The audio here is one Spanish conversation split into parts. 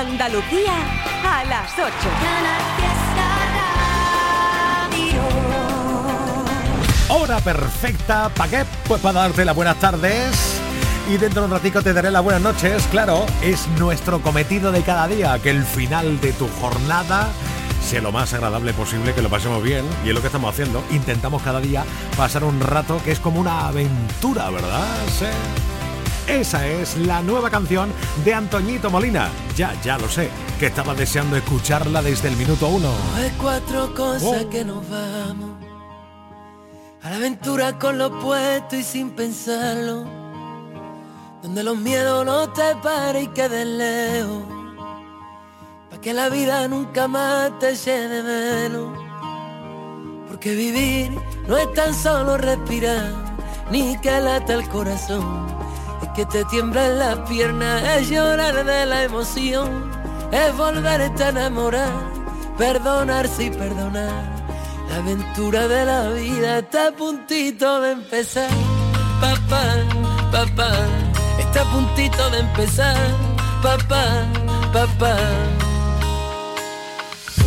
Andalucía a las 8. Hora perfecta, ¿para qué? Pues para darte las buenas tardes. Y dentro de un ratico te daré las buenas noches, claro, es nuestro cometido de cada día, que el final de tu jornada sea lo más agradable posible, que lo pasemos bien, y es lo que estamos haciendo. Intentamos cada día pasar un rato que es como una aventura, ¿verdad? Esa es la nueva canción de Antoñito Molina. Ya, ya lo sé, que estaba deseando escucharla desde el minuto uno. Hay cuatro cosas que nos vamos. A la aventura con lo puesto y sin pensarlo. Donde los miedos no te paren y queden lejos. Pa' que la vida nunca más te llene menos. Porque vivir no es tan solo respirar, ni que lata el corazón que te tiemblen las piernas, es llorar de la emoción, es volverte a enamorar, perdonarse y perdonar. La aventura de la vida está a puntito de empezar, papá, papá, está a puntito de empezar, papá, papá.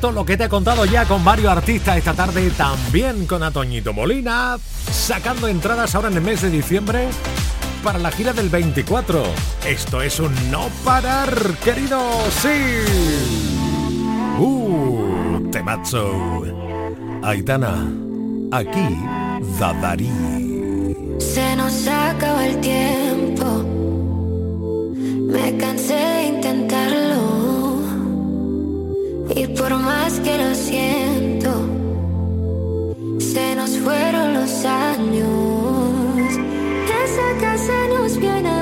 Justo lo que te he contado ya con varios artistas esta tarde, también con Atoñito Molina, sacando entradas ahora en el mes de diciembre para la gira del 24. Esto es un no parar, querido, sí. Uh, temazo. Aitana, aquí Dadarí. Se nos acaba el tiempo. Me cansé de intentarlo. Y por más que lo siento, se nos fueron los años. Esa casa nos viene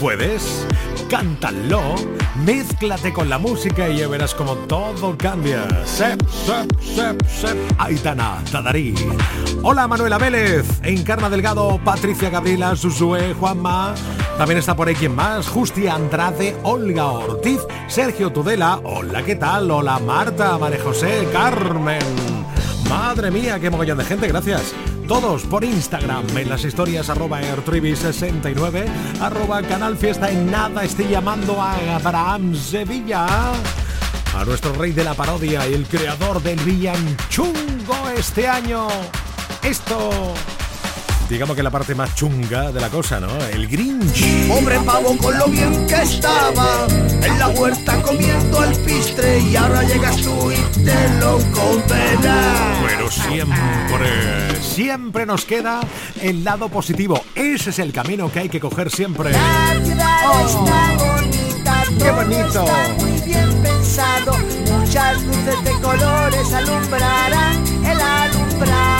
Puedes, cántalo, mézclate con la música y ya verás como todo cambia. Sep, sep, sep, sep. Aitana, Tadarí. Hola Manuela Vélez, Encarna Delgado, Patricia Gabriela, Susue, Juanma. También está por ahí quien más, Justi Andrade, Olga Ortiz, Sergio Tudela. Hola, ¿qué tal? Hola Marta, María José, Carmen. Madre mía, qué mogollón de gente, gracias todos por Instagram en las historias arroba airtribi69 arroba canal fiesta en nada estoy llamando a Abraham Sevilla a nuestro rey de la parodia y el creador del villan chungo este año. Esto digamos que la parte más chunga de la cosa, ¿no? El Grinch. Pobre pavo con lo bien que estaba en la huerta comiendo alpistre y ahora llegas tú y te lo condenas. Pero siempre, siempre nos queda el lado positivo. Ese es el camino que hay que coger siempre. La ciudad oh. está bonita, qué bonito. Está muy bien pensado. Muchas luces de colores alumbrarán el alumbrado.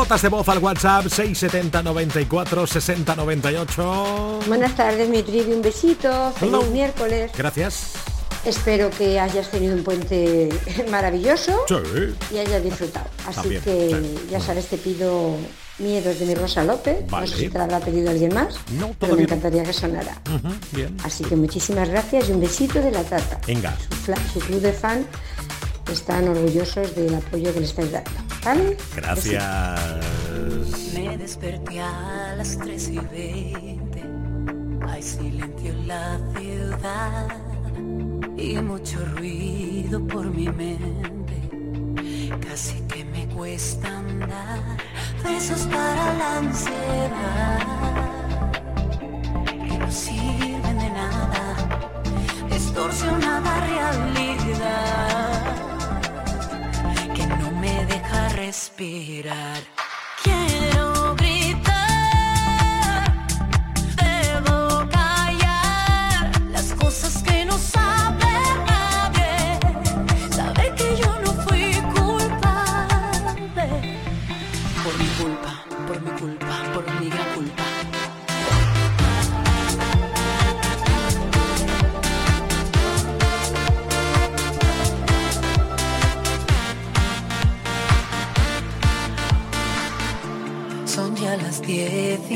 Notas de voz al WhatsApp 670 94 60 98. Buenas tardes, mi trivi, un besito. Feliz miércoles. Gracias. Espero que hayas tenido un puente maravilloso sí. y hayas disfrutado. Así que ya sabes, te pido Miedos de mi Rosa López. No sé si te la habrá pedido alguien más, no, pero me encantaría que sonara. bien. Así que muchísimas gracias y un besito de la tata. Venga. Su, su club de fan están orgullosos del apoyo que les estáis dando. Gracias. Me desperté a las 3 y 20. Hay silencio en la ciudad y mucho ruido por mi mente. Casi que me cuesta andar. Besos para la ansiedad que no sirven de nada. Distorsionada realidad respirar.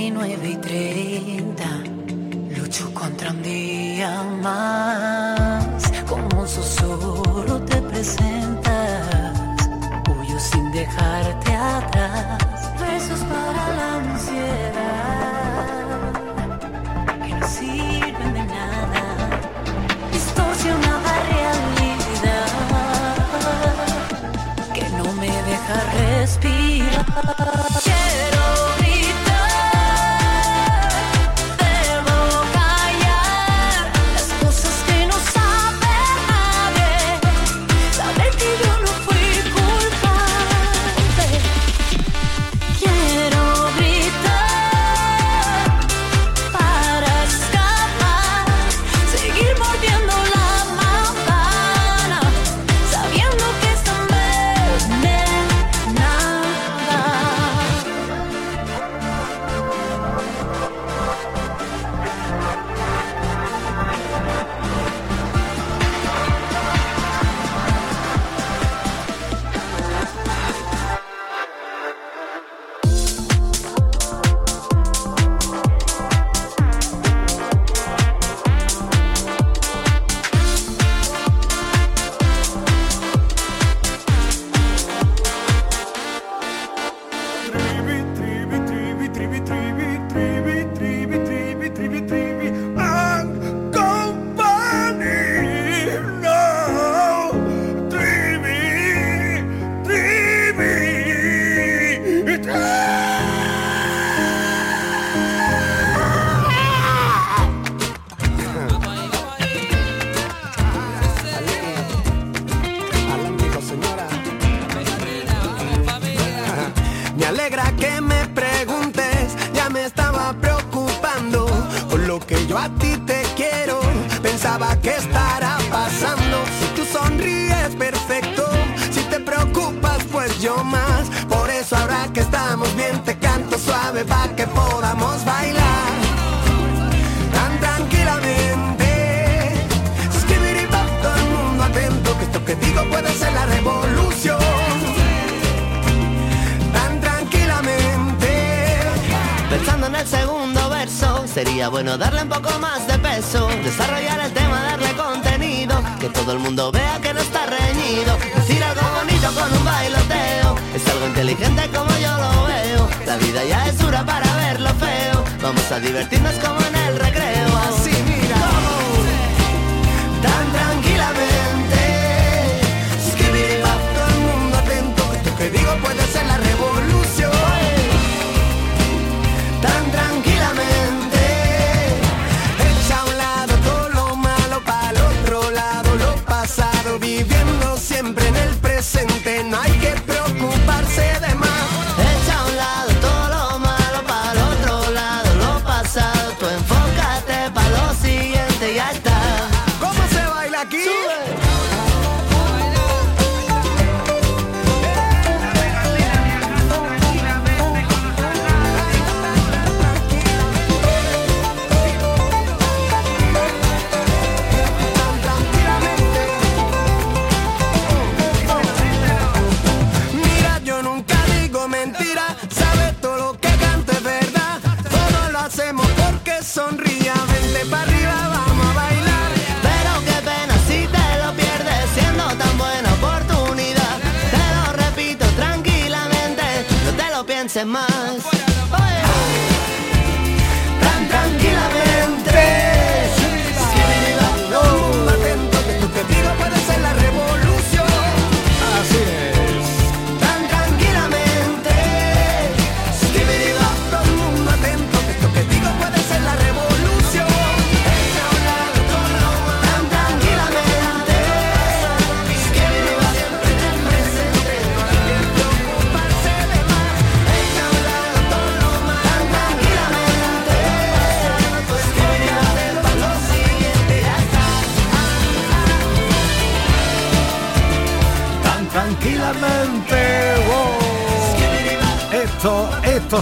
19 y 30 lucho contra un día más. Como un susurro te presentas, huyo sin dejarte atrás. Besos para la ansiedad que no sirven de nada. Distorsionada realidad que no me deja respirar. Sería bueno darle un poco más de peso, desarrollar el tema, darle contenido, que todo el mundo vea que no está reñido. Decir algo bonito con un bailoteo, es algo inteligente como yo lo veo. La vida ya es dura para verlo feo, vamos a divertirnos como en el recreo. hace más.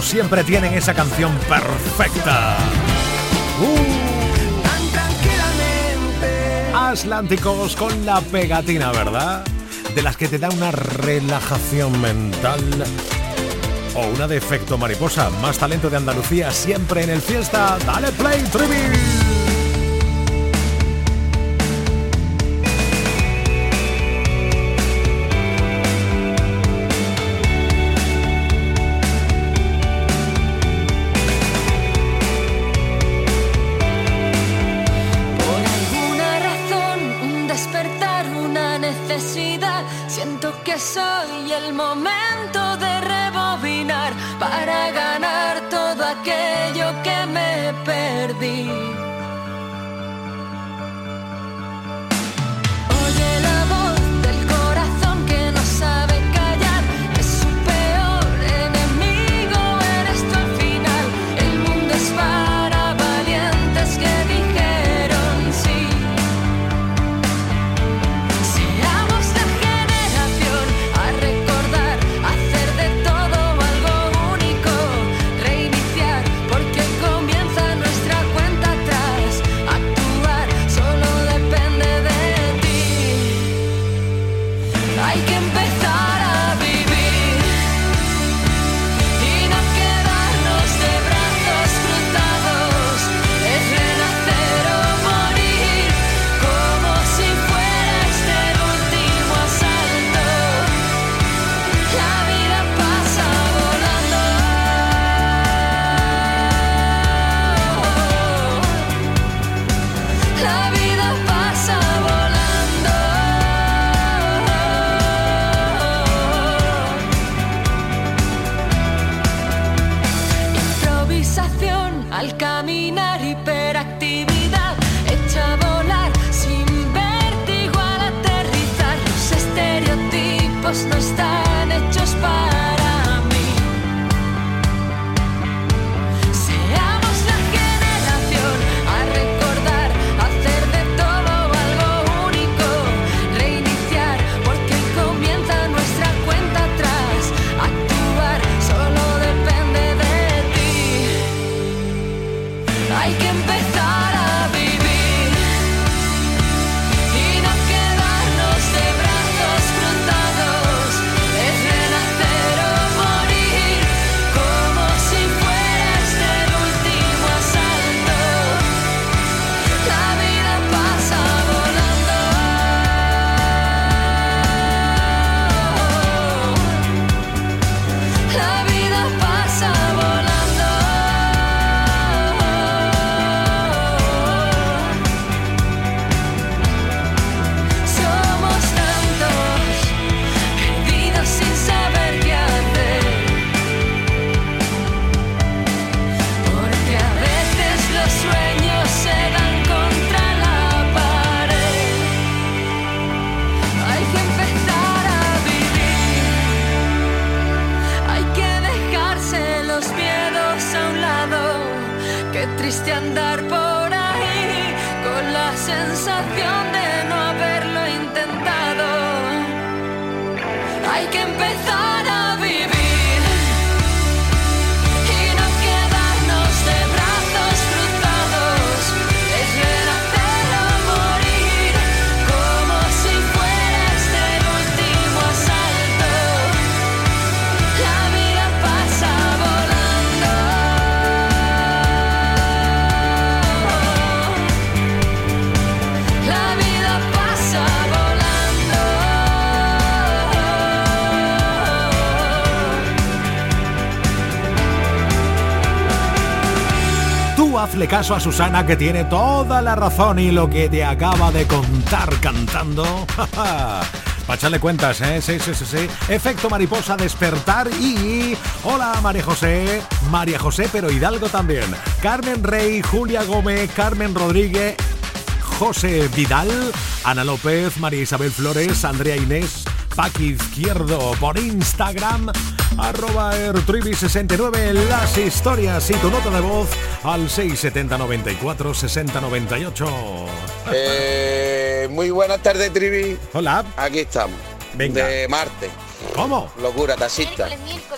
siempre tienen esa canción perfecta. Uh. Atlánticos con la pegatina, ¿verdad? De las que te da una relajación mental o una de efecto mariposa. Más talento de Andalucía siempre en el fiesta. Dale play, Trivi. Caso a Susana que tiene toda la razón y lo que te acaba de contar cantando. Para echarle cuentas, ¿eh? Sí, sí, sí, sí. Efecto mariposa, despertar y... Hola, María José. María José, pero Hidalgo también. Carmen Rey, Julia Gómez, Carmen Rodríguez, José Vidal, Ana López, María Isabel Flores, Andrea Inés, Paqui Izquierdo por Instagram, arroba ertrivi69 las historias y tu nota de voz al 670 94 60 98. muy buenas tardes, Trivi. Hola. Aquí estamos. Venga. De Marte. ¿Cómo? Locura, taxista.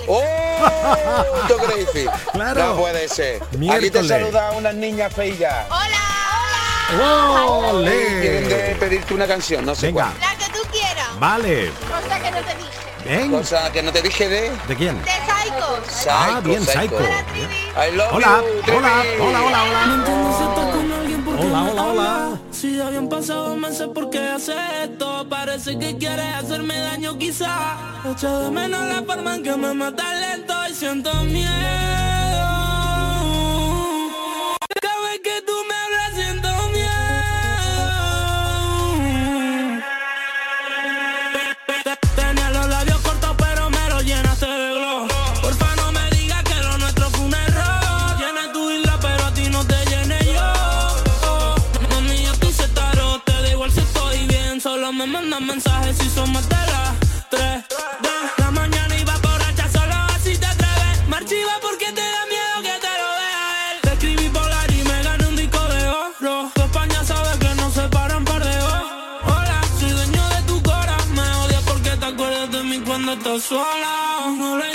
¡Oh! ¿Tú crees? Claro. No puede ser. Aquí te saluda unas niñas feillas. ¡Hola! ¡Ole! Quieren pedirte una canción, no sé Venga. cuál. La que tú quieras. Vale. Cosa que no te Bien. Cosa que no te dije de... ¿De quién? De Psycho. Psycho, Ah, bien, Psycho. I love Hola, hola, hola, hola, No hola. entiendo si estás con alguien porque Hola, me hola, hola. Si ya habían pasado meses, ¿por qué haces esto? Parece que quieres hacerme daño quizá. Echo de menos la forma en que me mata lento y siento miedo. Me mensajes si son más de las tres. De la mañana iba borracha solo así te atreves Me archiva porque te da miedo que te lo vea él. Te escribí polar y me gané un disco de oro. Tu España sabe que no se paran par de ojos. Hola, soy dueño de tu cora Me odias porque te acuerdas de mí cuando estás sola. No lo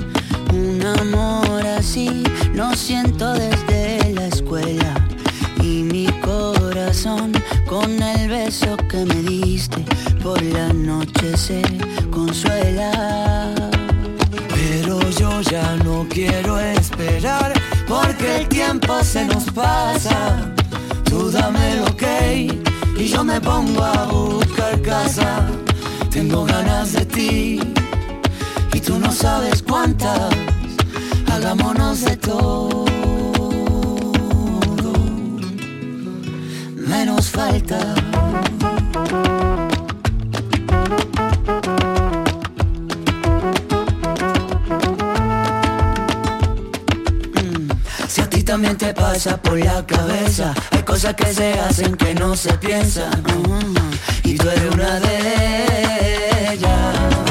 Un amor así lo siento desde la escuela y mi corazón con el beso que me diste por la noche se consuela. Pero yo ya no quiero esperar porque el tiempo se nos pasa. Tú dame lo que y yo me pongo a buscar casa. Tengo ganas de ti tú no sabes cuántas hagámonos de todo. Menos falta. Mm, si a ti también te pasa por la cabeza, hay cosas que se hacen que no se piensan. Mm, y tú eres una de ellas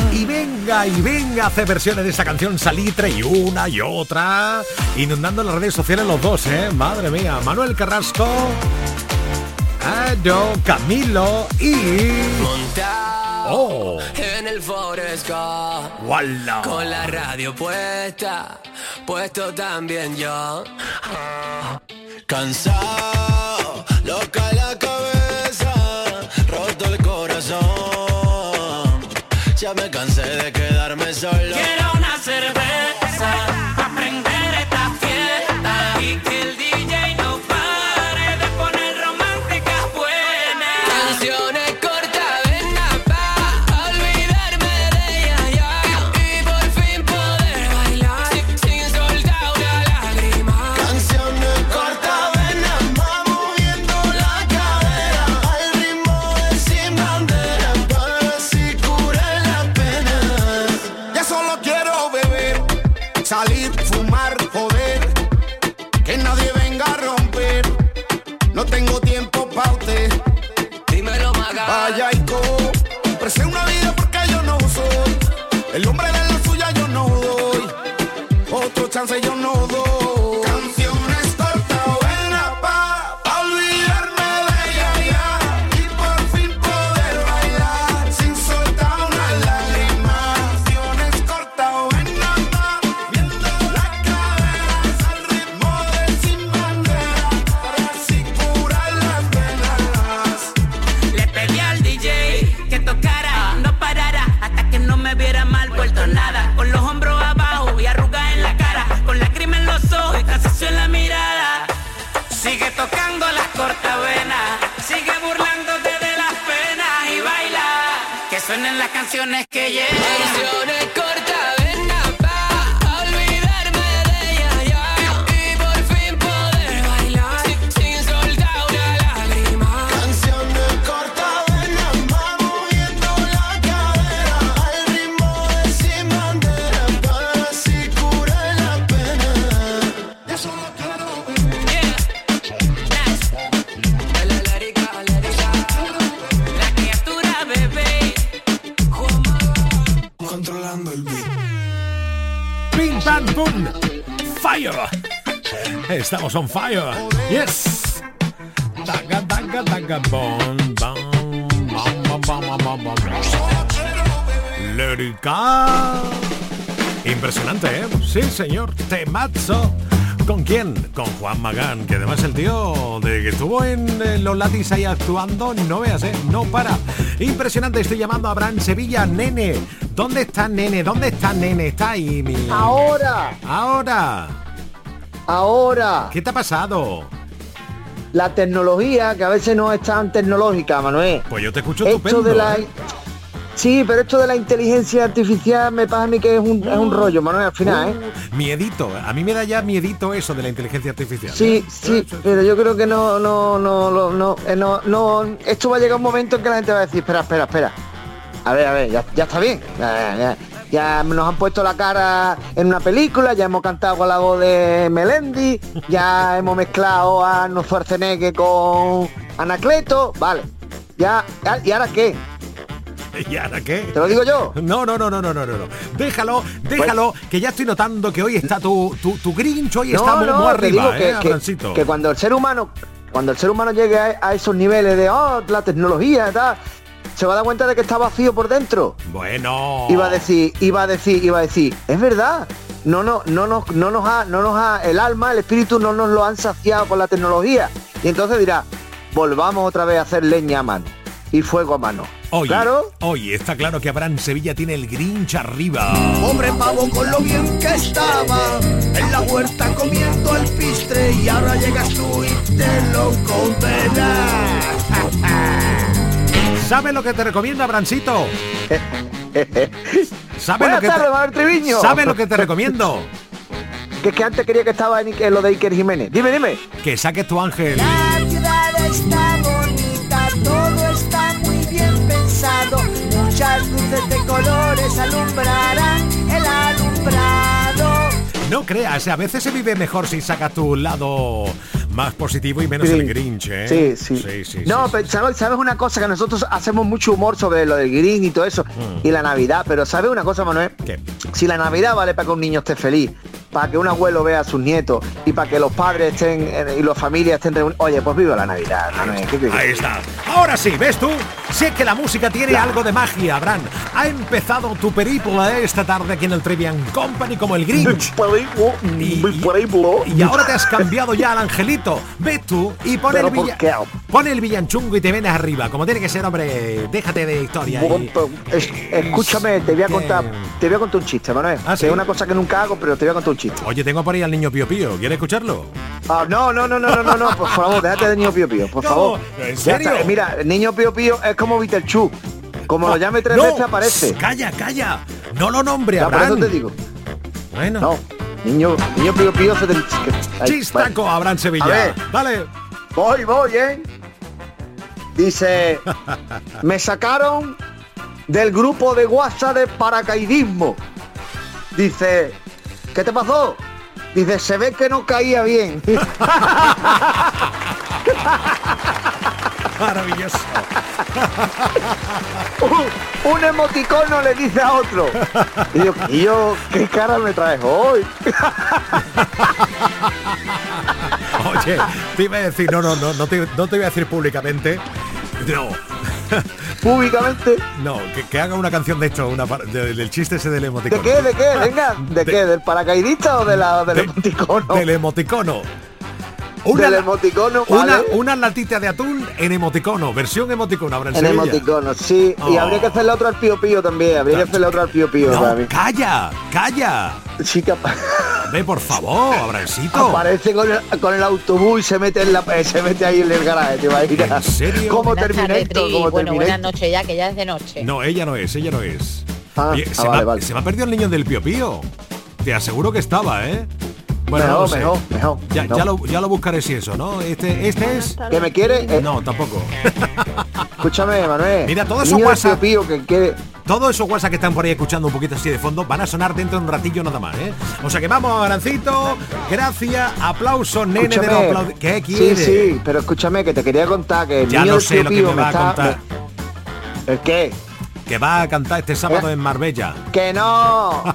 y venga a hacer versiones de esta canción Salitre y una y otra, inundando las redes sociales los dos, ¿eh? Madre mía, Manuel Carrasco, Ado, Camilo y... Oh. en el Forest Con la radio puesta, puesto también yo. Cansado, solo. Estamos on fire. Yes. Lérica. Impresionante, ¿eh? Sí, señor. Temazo. ¿Con quién? Con Juan Magán, que además el tío de que estuvo en los latis ahí actuando, no veas, ¿eh? No para. Impresionante, estoy llamando a Abraham Sevilla, nene. ¿Dónde está nene? ¿Dónde está nene? Está ahí, mi. Ahora. Ahora ahora, ¿Qué te ha pasado? la tecnología, que a veces no es tan tecnológica, Manuel. Pues yo te escucho Esto estupendo. de la... Sí, pero esto de la inteligencia artificial me pasa a mí que es un, es un rollo, Manuel, al final, ¿eh? Miedito. A mí me da ya miedito eso de la inteligencia artificial. Sí, sí, pero yo creo que no, no, no, no, no, eh, no, no, esto va a llegar un momento en que la gente va a decir, espera, espera, espera. A ver, a ver, ya, ya está bien. Ya, ya- ya nos han puesto la cara en una película, ya hemos cantado con la voz de Melendi, ya hemos mezclado a Arnold Schwarzenegger con Anacleto, vale. Ya, ¿y ahora qué? ¿Y ahora qué? ¿Te lo digo yo? No, no, no, no, no, no, no. no. Déjalo, déjalo, que ya estoy notando que hoy está tu, tu, tu Grinch, hoy está muy, arriba, que, ¿eh, que- cuando el ser humano, cuando el ser humano llegue a, a esos niveles de oh, la tecnología y tal, se va a dar cuenta de que está vacío por dentro. Bueno. Iba a decir, iba a decir, iba a decir, es verdad. No, no, no nos, no nos ha, no nos ha, el alma, el espíritu no nos lo han saciado con la tecnología. Y entonces dirá, volvamos otra vez a hacer leña a mano y fuego a mano. Oye, Claro. oye, está claro que Abraham Sevilla tiene el Grinch arriba. Pobre pavo con lo bien que estaba en la huerta comiendo el pistre y ahora llegas tú y te lo condenas. ¿Sabe lo que te recomiendo, Abrancito? ¿Sabe Buenas lo que tardes, te... ¿Sabe lo que te recomiendo? Que es que antes quería que estaba en, en lo de Iker Jiménez. Dime, dime. Que saques tu ángel. La ciudad está bonita, todo está muy bien pensado. Muchas luces de colores alumbrarán el alumbrado. No creas, a veces se vive mejor si sacas tu lado más positivo y menos el Grinch, ¿eh? Sí, sí. sí, sí, no, sí, pero ¿sabes, sabes una cosa? Que nosotros hacemos mucho humor sobre lo del Green y todo eso, Mm. y la Navidad, pero ¿sabes una cosa, Manuel? ¿Qué? Si la Navidad vale para que un niño esté feliz, para que un abuelo vea a sus nietos y para que los padres estén eh, y las familias estén reunidos, oye, pues viva la Navidad, Manuel. ¿qué quieres? Ahí está. Ahora sí, ¿ves tú? Es que la música tiene algo de magia, Abraham. Ha empezado tu periplo esta tarde aquí en el Trivian Company como el Grinch. Y, y- y ahora te has cambiado ya al angelito. Ves tú y pon Pero el, ¿por villa- pon el villanchungo y te vienes arriba. Como tiene que ser, hombre. Déjate de historia. y- Es- escúchame, te voy a contar, te voy a contar un chiste, Manuel. Ah, es una cosa que nunca hago, pero te voy a contar un chiste. Oye, tengo por ahí al niño Pío Pío. ¿Quieres escucharlo? Ah, no, no, no, no, no, no, no, por favor, déjate de niño pío pío, por No, favor. ¿en serio? está, Mira, el niño pío pío es como Viterchu. Como lo llame tres veces aparece. Calla, calla. No lo nombre, por Abraham. eso te digo. Bueno. No, niño, niño pío pío se te... ay, Chistaco, vale. Abraham Sevilla. A ver. Dale. Voy, voy, ¿eh? Dice, me sacaron del grupo de WhatsApp de paracaidismo. Dice, ¿qué te pasó? Dice, se ve que no caía bien. Maravilloso. un, un emoticono le dice a otro. Y yo, y yo, ¿qué cara me traes hoy? Oye, te iba a decir, no, no, no, no te, no te voy a decir públicamente. No. Públicamente. No, que, que haga una canción de hecho, una de- del chiste ese del ¿De emoticono. qué? ¿De qué? Venga, ¿de, qué? ¿Del paracaidista o de la, del emoticono? Del emoticono. Del emoticono, una, vale. una latita de atún en emoticono, versión emoticono, habrá en En Sevilla. emoticono, sí. Y Oh. habría que hacerle otro al pío pío también. Habría que hacerle otro al pío pío No, calla, calla. Sí, que Ve, por favor, Abrancito. aparece con el, con el autobús y se mete, en la, eh, se mete ahí en el garaje, ¿te imaginas? ¿En serio? Terminator, Tri. como Bueno, buenas noches ya, que ya es de noche. No, ella no es, ella no es. Ah, Oye, ah, se, vale, me, ha- vale. se me ha perdido el niño del Pío Pío. Te aseguro que estaba, ¿eh? Bueno, no mejor, sé. mejor, mejor, Ya, lo, ya lo buscaré si eso, ¿no? Este, este es. ¿Que me quiere? Eh, No, tampoco. Escúchame, Manuel. Mira, todo eso WhatsApp. Pío que. Todos esos WhatsApp que están por ahí escuchando un poquito así de fondo van a sonar dentro de un ratillo nada más, ¿eh? O sea que vamos, Arancito. Gracias, aplauso, nene de los aplaudi- ¿Qué Sí, quiere? sí, pero escúchame que te quería contar que el Ya lo del sé Pío lo que me va a contar. ¿El qué? Que va a cantar este sábado Eh. en Marbella. Que no.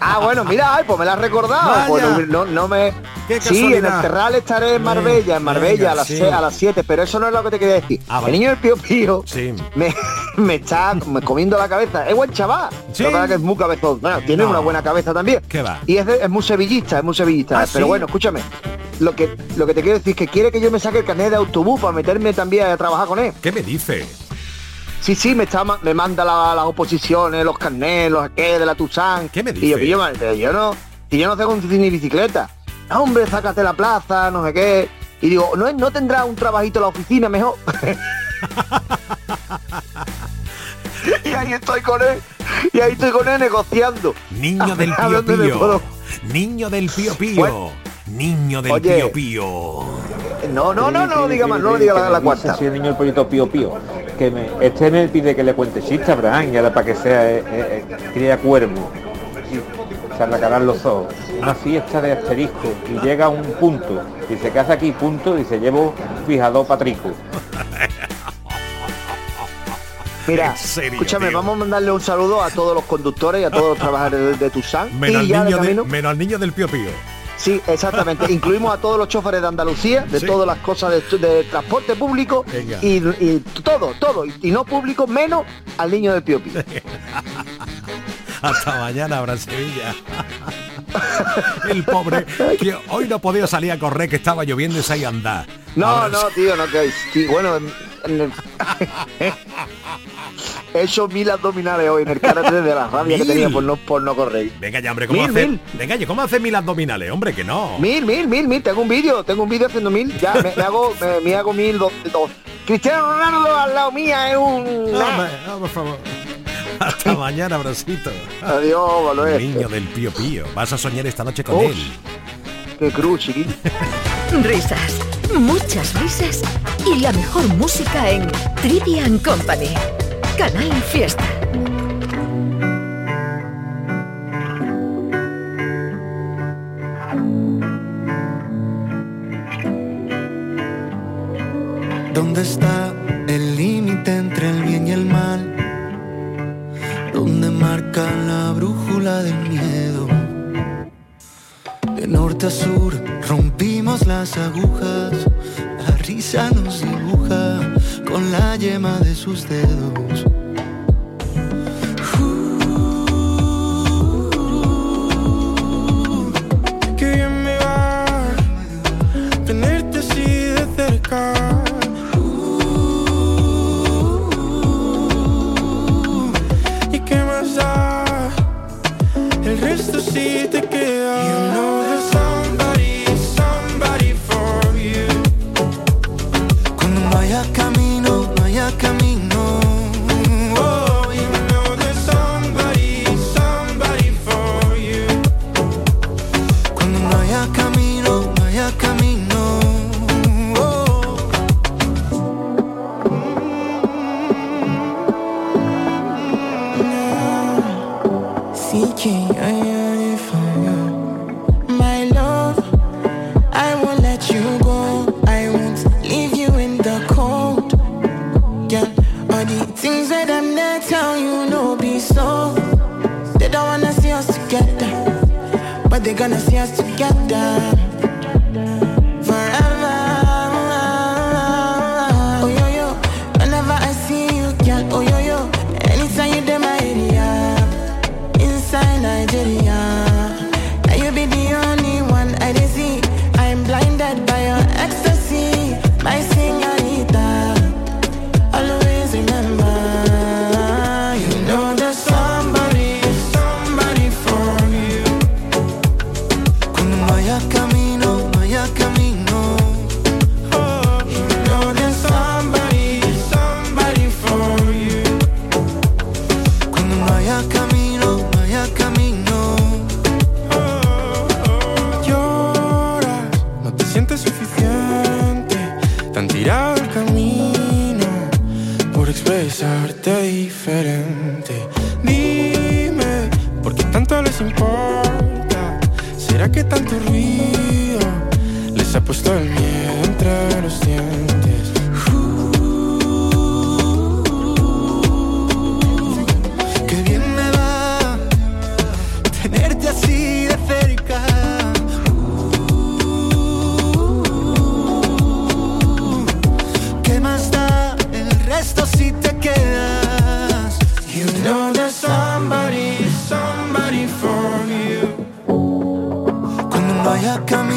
Ah, bueno, mira, ay, pues me la has recordado. No, no, me. Qué Sí, en el Terral estaré en Marbella, en Marbella venga, a las sí. a las 7, pero eso no es lo que te quería decir. Ah, vale. El niño del Pío Pío Sí. me, me está me comiendo la cabeza. Es buen chaval. Sí. Pasa es que es muy cabezón. Bueno, tiene No. una buena cabeza también. ¿Qué va? Y es, de- es muy sevillista, es muy sevillista. Ah, pero bueno, escúchame. Lo que, lo que te quiero decir es que quiere que yo me saque el carnet de autobús para meterme también a trabajar con él. ¿Qué me dice? Sí, sí, me está me manda la- las oposiciones, los carnés, los qué de la Tucson. ¿Qué me Y yo, yo, pero yo no, si yo no sé conducir ni bicicleta. No, hombre, sácate la plaza, no sé qué. Y digo, ¿no, no tendrá un trabajito en la oficina mejor? y ahí estoy con él, y ahí estoy con él negociando. Niño del Pío Pío. Niño del Pío Pío. Bueno. Niño del Oye. Pío Pío. No, no, no, no lo diga más, no lo diga la, la cuarta. Si el niño el pollito pío pío. Que me, este me pide que le cuente chiste a Abraham, y ahora para que sea eh, eh, eh, cría cuervo. Y se arrancarán los ojos. Una fiesta de asterisco y llega a un punto. Dice, ¿qué hace aquí? Punto. Dice, llevo fijado patrico. Mira, serio, escúchame, tío. vamos a mandarle un saludo a todos los conductores y a todos los trabajadores de, de Tucson. Menos y al, ya niño de- menos al niño del Pío Pío. Sí, exactamente. Incluimos a todos los choferes de Andalucía, de Sí. todas las cosas de, de transporte público y, y todo, todo. Y, y no público, menos al niño del Pío Pío. Hasta mañana, Abraham Sevilla. El pobre que hoy no podía salir a correr, que estaba lloviendo y se andar. No, no, tío, no que sí, bueno, en- en el- he hecho mil abdominales hoy en el karate de la rabia que tenía por no, por no correr. Venga ya, hombre, ¿cómo Mil, hace? mil. Venga, ya, ¿cómo hace mil abdominales? Hombre, que no. Mil, mil, mil, mil, tengo un vídeo, tengo un vídeo haciendo mil, ya me, me hago, me, me hago mil, dos, dos. Cristiano Ronaldo al lado mía es un... No, hombre, no, por favor. Hasta mañana, Brasito. Adiós, Manuel. Niño del Pío Pío. Vas a soñar esta noche con Uf. él. Qué cruz, chiquillo. Risas, muchas risas y la mejor música en Trivian Company. Canal Fiesta. ¿Dónde está el límite entre el bien y el mal? ¿Dónde marca la brújula del miedo? De norte a sur rompimos las agujas, la risa nos dibuja con la yema de sus dedos. Importa? ¿Será que tanto ruido les ha puesto el miedo no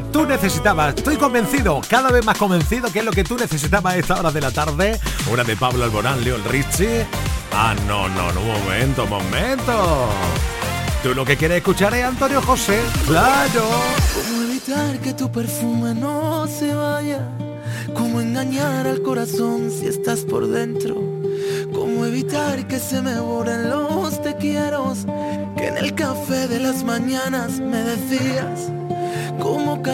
tú necesitabas, estoy convencido, cada vez más convencido que es lo que tú necesitabas a esta hora de la tarde. Una de Pablo Alborán, Leon Richie. Ah, no, no, no, momento, momento. Tú lo que quieres escuchar es Antonio José, claro. ¿Cómo evitar que tu perfume no se vaya? ¿Cómo engañar al corazón si estás por dentro? ¿Cómo evitar que se me borren los te quiero? Que en el café de las mañanas me decías.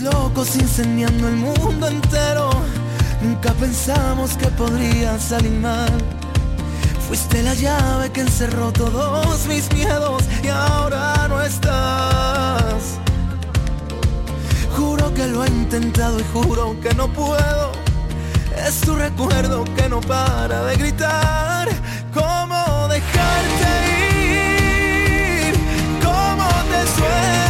Locos incendiando el mundo entero. Nunca pensamos que podría salir mal. Fuiste la llave que encerró todos mis miedos y ahora no estás. Juro que lo he intentado y juro que no puedo. Es tu recuerdo que no para de gritar. ¿Cómo dejarte ir? ¿Cómo te?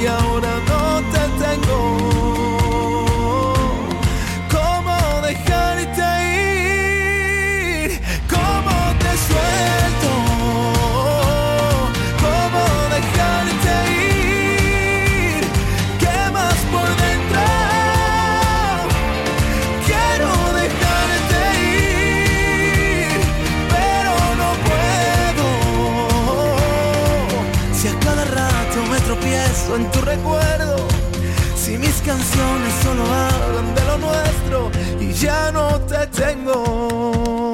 Y ahora recuerdo. Si mis canciones solo hablan de lo nuestro y ya no te tengo.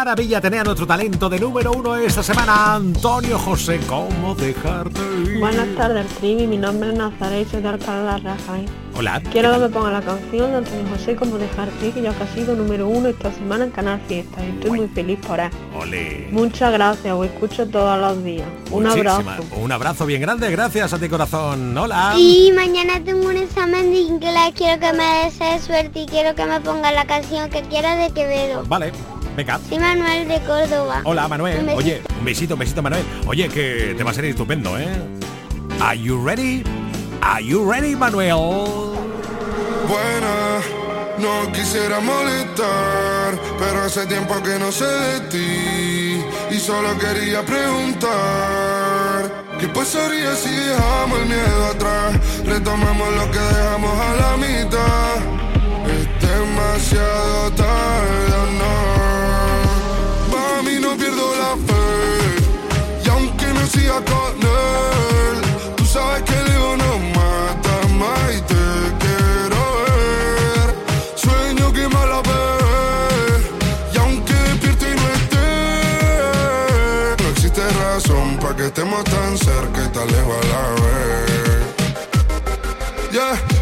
Maravilla tener a nuestro talento de número uno esta semana, Antonio José. ¿Cómo dejarte ir? Buenas tardes, Trivi. Mi nombre es Nazaret y soy de Alcalá de Rafael. Hola. Quiero que me ponga la canción de Antonio José como dejarte ir, que ya que ha sido número uno esta semana en Canal Fiesta. Y estoy muy feliz por él. Ole. Muchas gracias, os escucho todos los días. Un abrazo. Un abrazo bien grande, gracias a ti corazón. Hola. Y mañana tengo un examen de inglés, quiero que me desees suerte y quiero que me ponga la canción que quiera de Quevedo. Vale, venga. Soy Manuel de Córdoba. Hola Un Manuel. besito. Oye, un besito, un besito Manuel. Oye, que te va a ser estupendo, ¿eh? Are you ready? Are you ready, Manuel? Buena, no quisiera molestar, pero hace tiempo que no sé de ti y solo quería preguntar. ¿Qué pasaría si dejamos el miedo atrás? Retomamos lo que dejamos a la mitad. Es demasiado tarde, ¿o no. Pierdo la fe. Y aunque no siga con él, tú sabes que el ego no mata más y te quiero ver. Sueño que me la ve. Y aunque despierte y no esté, no existe razón para que estemos tan cerca y tan lejos a la vez.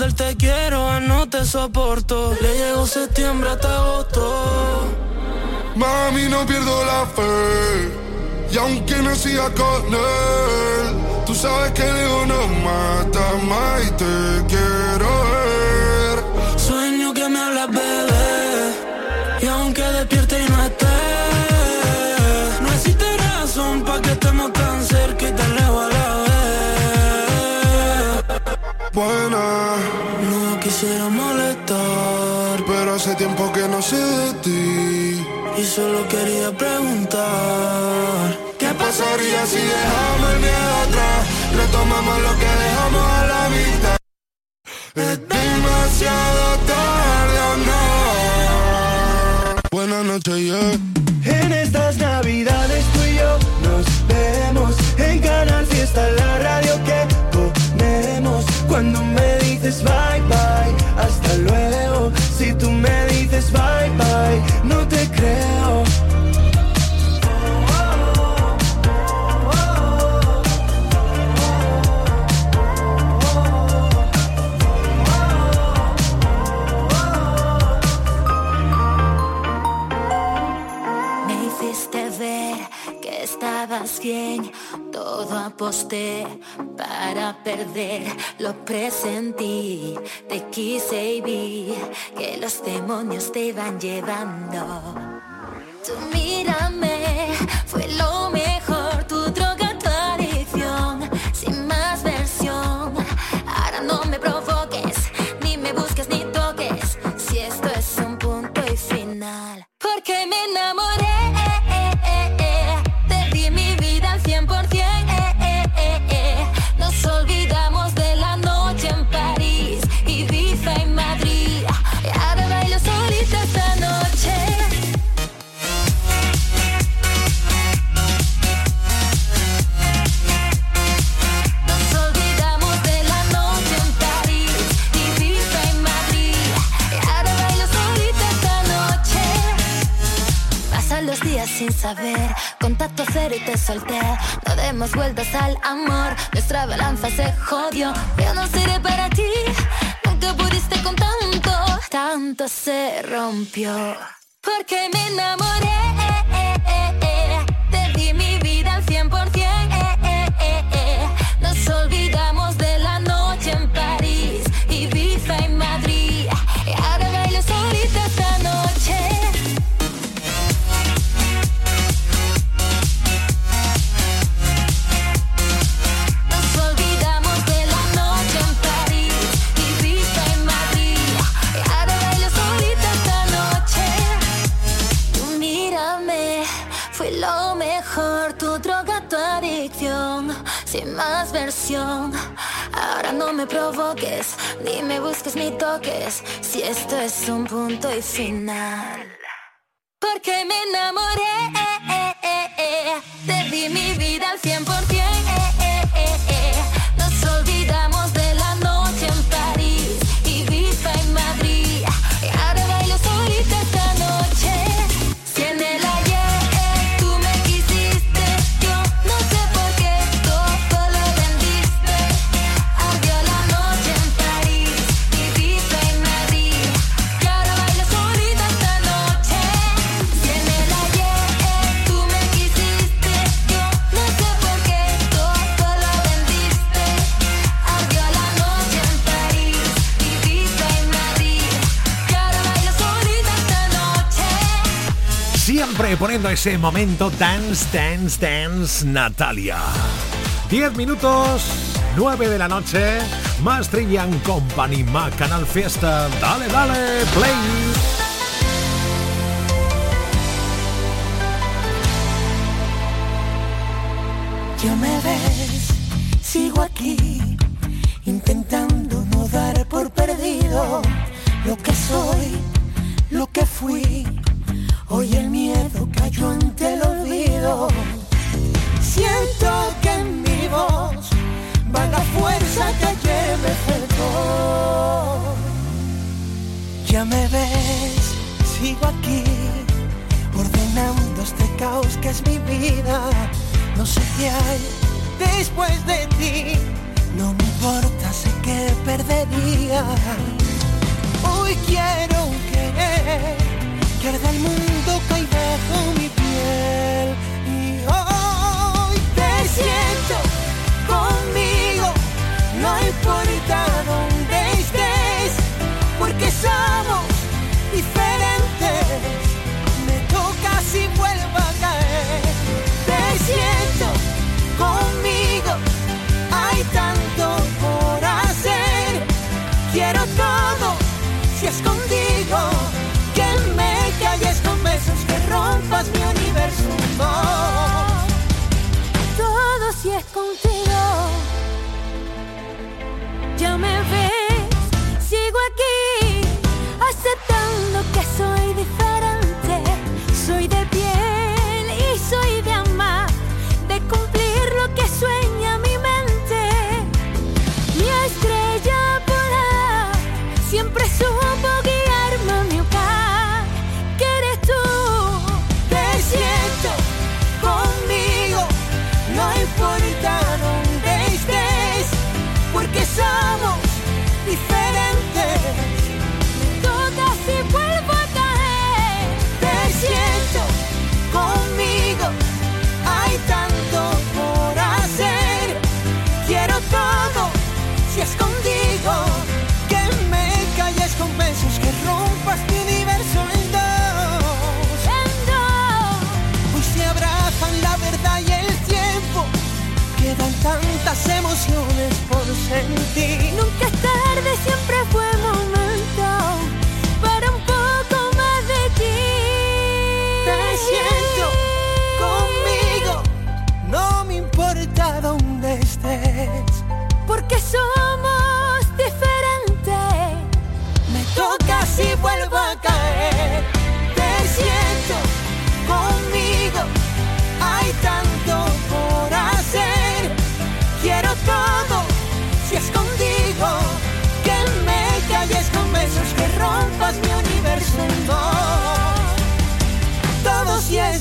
del te quiero a no te soporto. Le llegó septiembre hasta agosto. Mami, no pierdo la fe. Y aunque no siga con él, tú sabes que el ego no mata más y te quiero ver. Sueño que me hablas, bebé. Y aunque despierte y no esté, no existe razón para que estemos tan cerca y tan lejos a la vez. Buena, no quisiera molestar, pero hace tiempo que no sé de ti. Y solo quería preguntar: ¿Qué pasaría si dejamos el miedo atrás? Retomamos lo que dejamos a la mitad. Es demasiado tarde o no. Buenas noches, yeah. En estas navidades tú y yo nos vemos en Canal Fiesta, la radio que. Cuando me dices bye bye, hasta luego. Si tú me dices bye bye, no te creo. estabas bien, todo aposté para perder, lo presentí, te quise y vi que los demonios te van llevando. Tú mírame, fue lo mejor, tu droga, tu adicción, sin más versión, ahora no me provoques, ni me busques ni toques, si esto es un punto y final, porque me enamoré. saber. Contacto cero y te solté. No demos vueltas al amor. Nuestra balanza se jodió. Yo no seré para ti. Nunca pudiste con tanto. Tanto se rompió. Porque me enamoré. Te di mi vida al 100%. sin más versión. Ahora no me provoques, ni me busques ni toques, si esto es un punto y final. Porque me enamoré poniendo ese momento Dance, Dance, Dance Natalia. 10 minutos, 9 de la noche, más Trivian Company, más Canal Fiesta. Dale, dale, play. que soy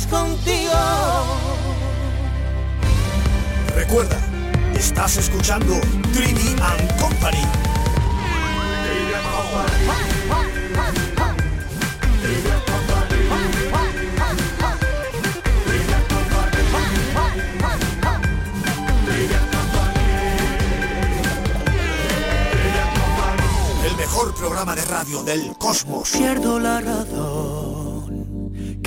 contigo. Recuerda, estás escuchando Dreamy and Company. El mejor programa de radio del cosmos. Pierdo la razón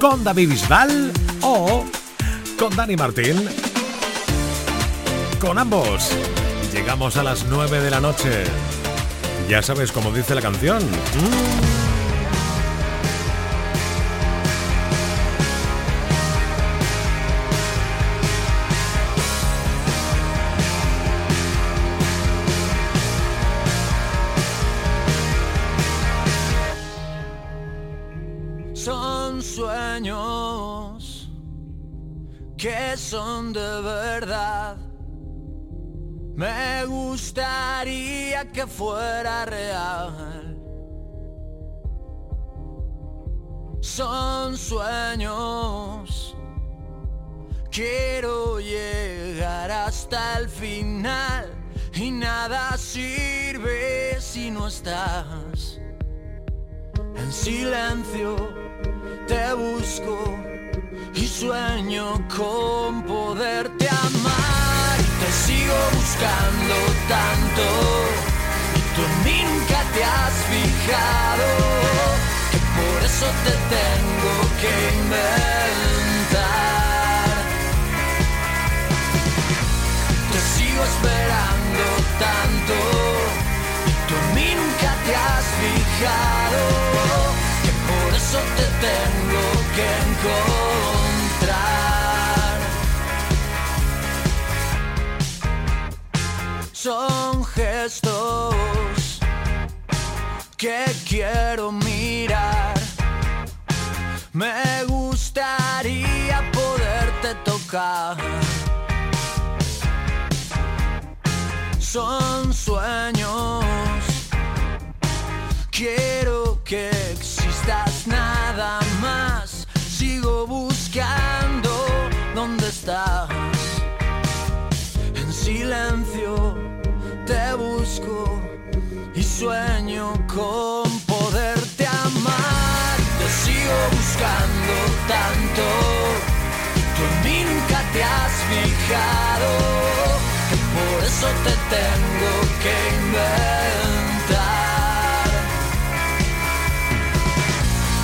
con David Bisbal o con Dani Martín. Con ambos llegamos a las 9 de la noche. Ya sabes cómo dice la canción. Mm. son de verdad. Me gustaría que fuera real. Son sueños. Quiero llegar hasta el final y nada sirve si no estás. En silencio te busco y sueño con poderte amar. Y te sigo buscando tanto y tú en mí nunca te has fijado. Que por eso te tengo que inventar. Te sigo esperando tanto y tú en mí nunca te has fijado. Que por eso te tengo que encontrar. Son gestos que quiero mirar. Me gustaría poderte tocar. Son sueños. Quiero sueño con poderte amar. Te sigo buscando tanto. Tú en mí nunca te has fijado. que Por eso te tengo que inventar.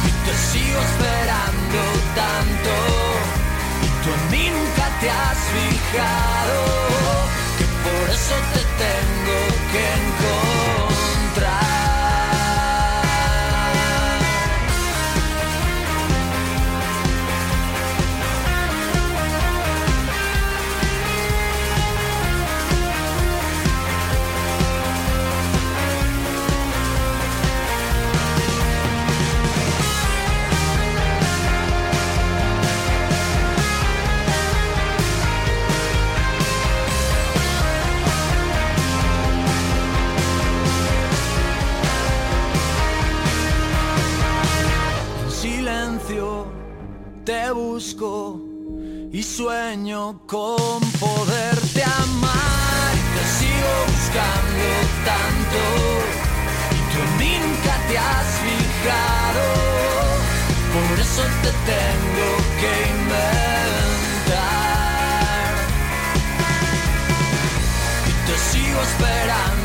Y te sigo esperando tanto. Y tú en mí nunca te has fijado. Que por eso te tengo que encontrar. te busco y sueño con poderte amar. Te sigo buscando tanto y tú nunca te has fijado. Por eso te tengo que inventar. Y te sigo esperando.